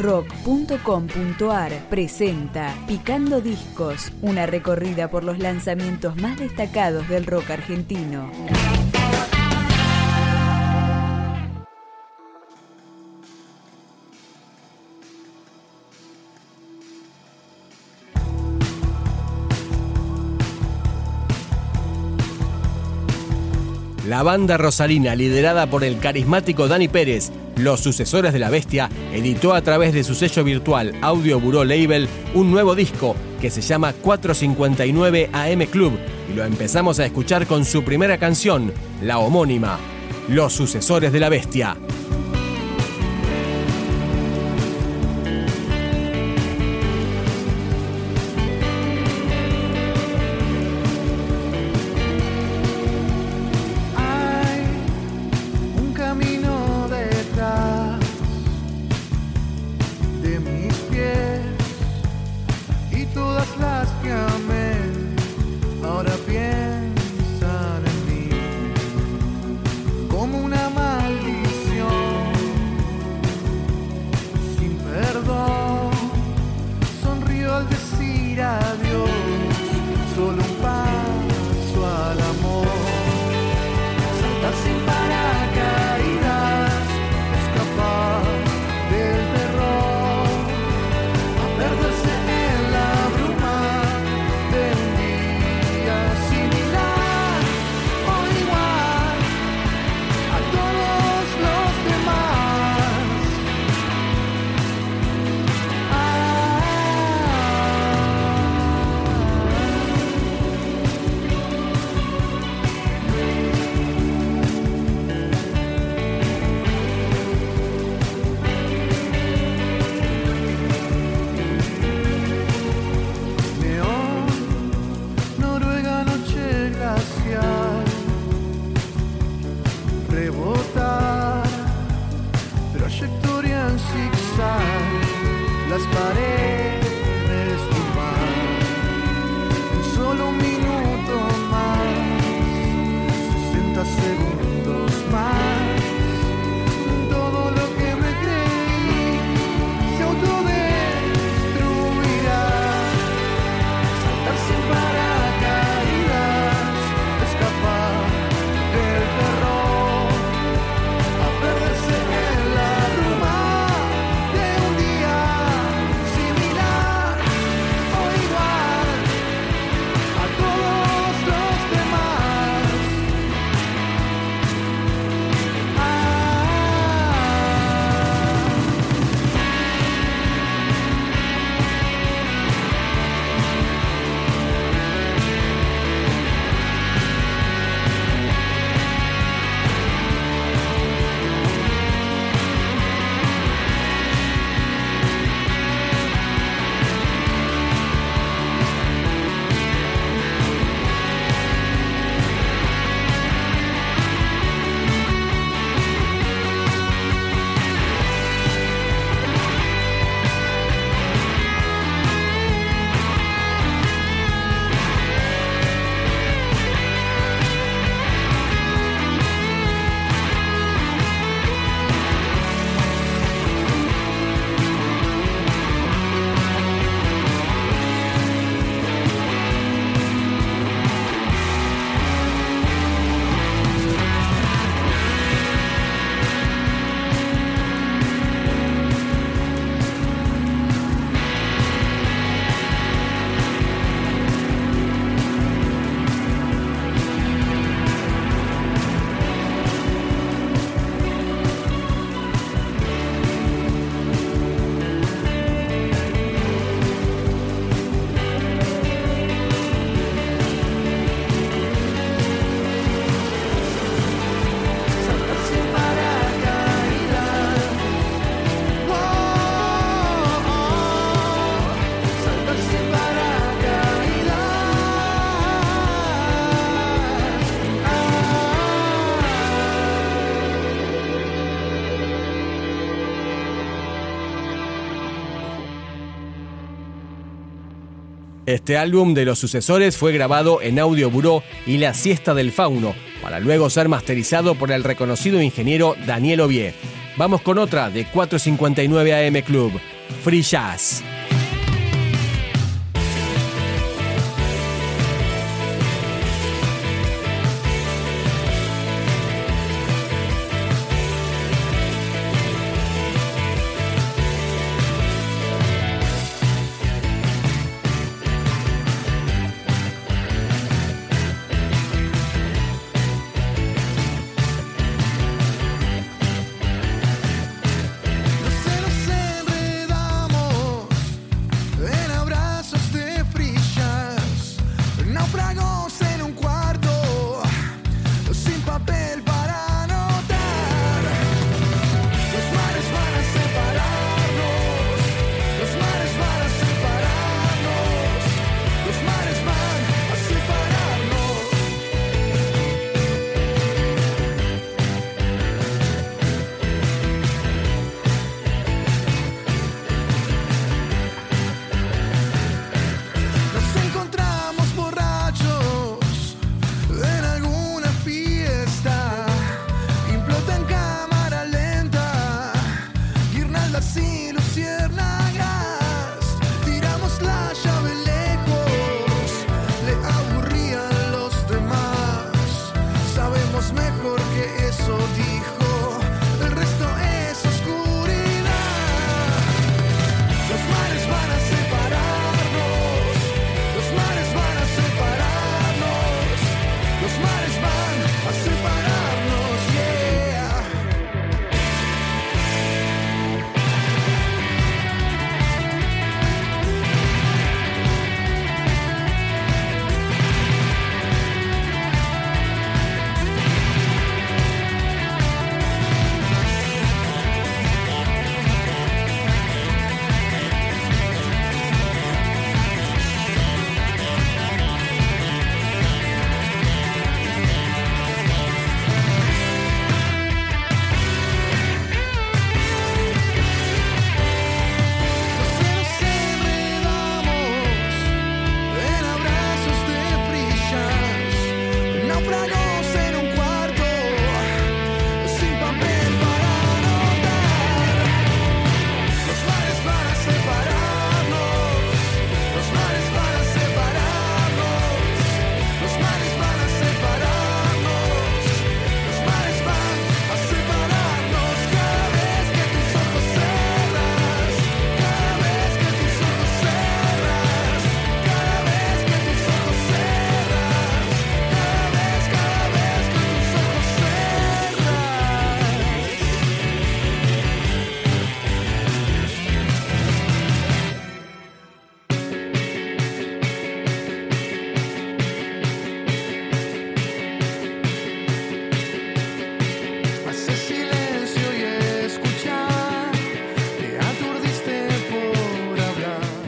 rock.com.ar presenta Picando Discos, una recorrida por los lanzamientos más destacados del rock argentino. La banda rosarina, liderada por el carismático Dani Pérez, Los Sucesores de la Bestia, editó a través de su sello virtual Audio Bureau Label un nuevo disco que se llama 459 AM Club y lo empezamos a escuchar con su primera canción, la homónima, Los Sucesores de la Bestia. Este álbum de los sucesores fue grabado en Audio Buró y La Siesta del Fauno, para luego ser masterizado por el reconocido ingeniero Daniel Ovie. Vamos con otra de 459 AM Club, Free Jazz.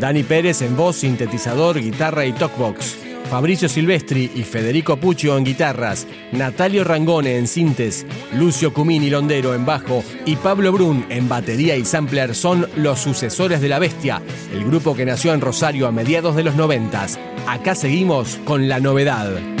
Dani Pérez en voz, sintetizador, guitarra y talkbox. Fabricio Silvestri y Federico Puccio en guitarras, Natalio Rangone en sintes, Lucio Cumini Londero en bajo y Pablo Brun en batería y sampler son los sucesores de La Bestia, el grupo que nació en Rosario a mediados de los noventas. Acá seguimos con la novedad.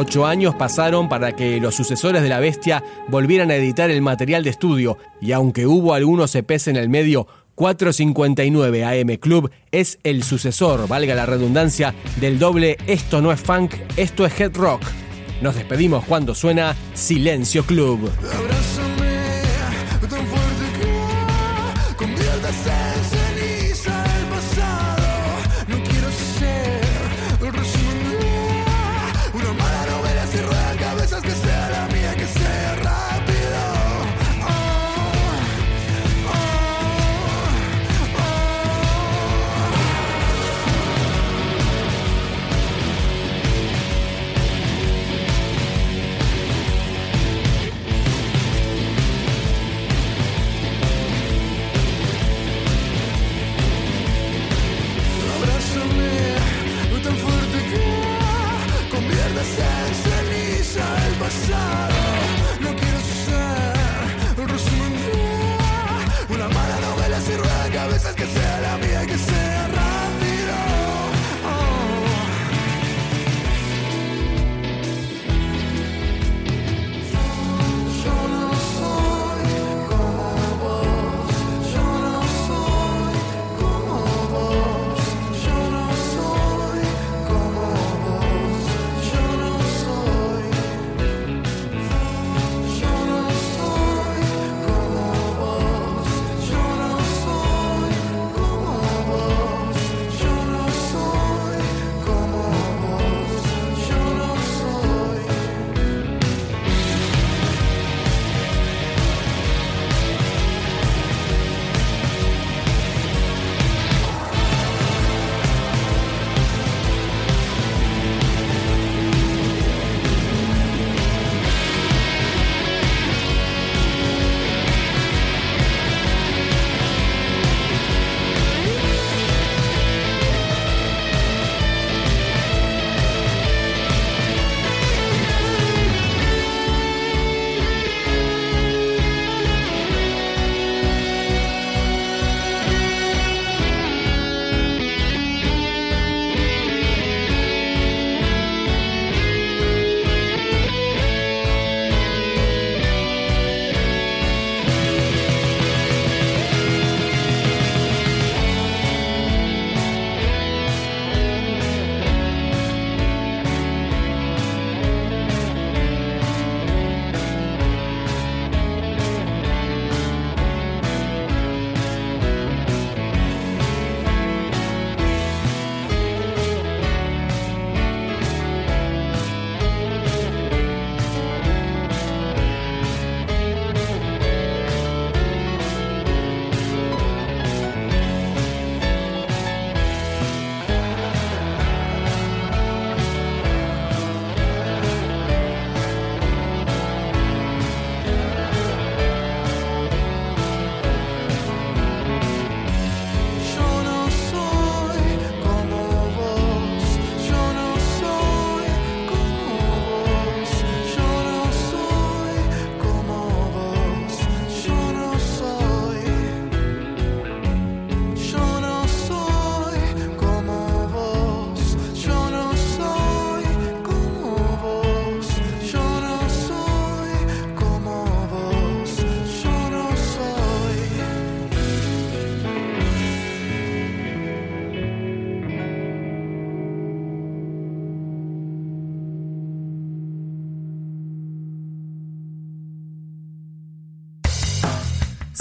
Ocho años pasaron para que los sucesores de la bestia volvieran a editar el material de estudio y aunque hubo algunos EPs en el medio, 459 AM Club es el sucesor, valga la redundancia, del doble Esto no es funk, esto es head rock. Nos despedimos cuando suena Silencio Club.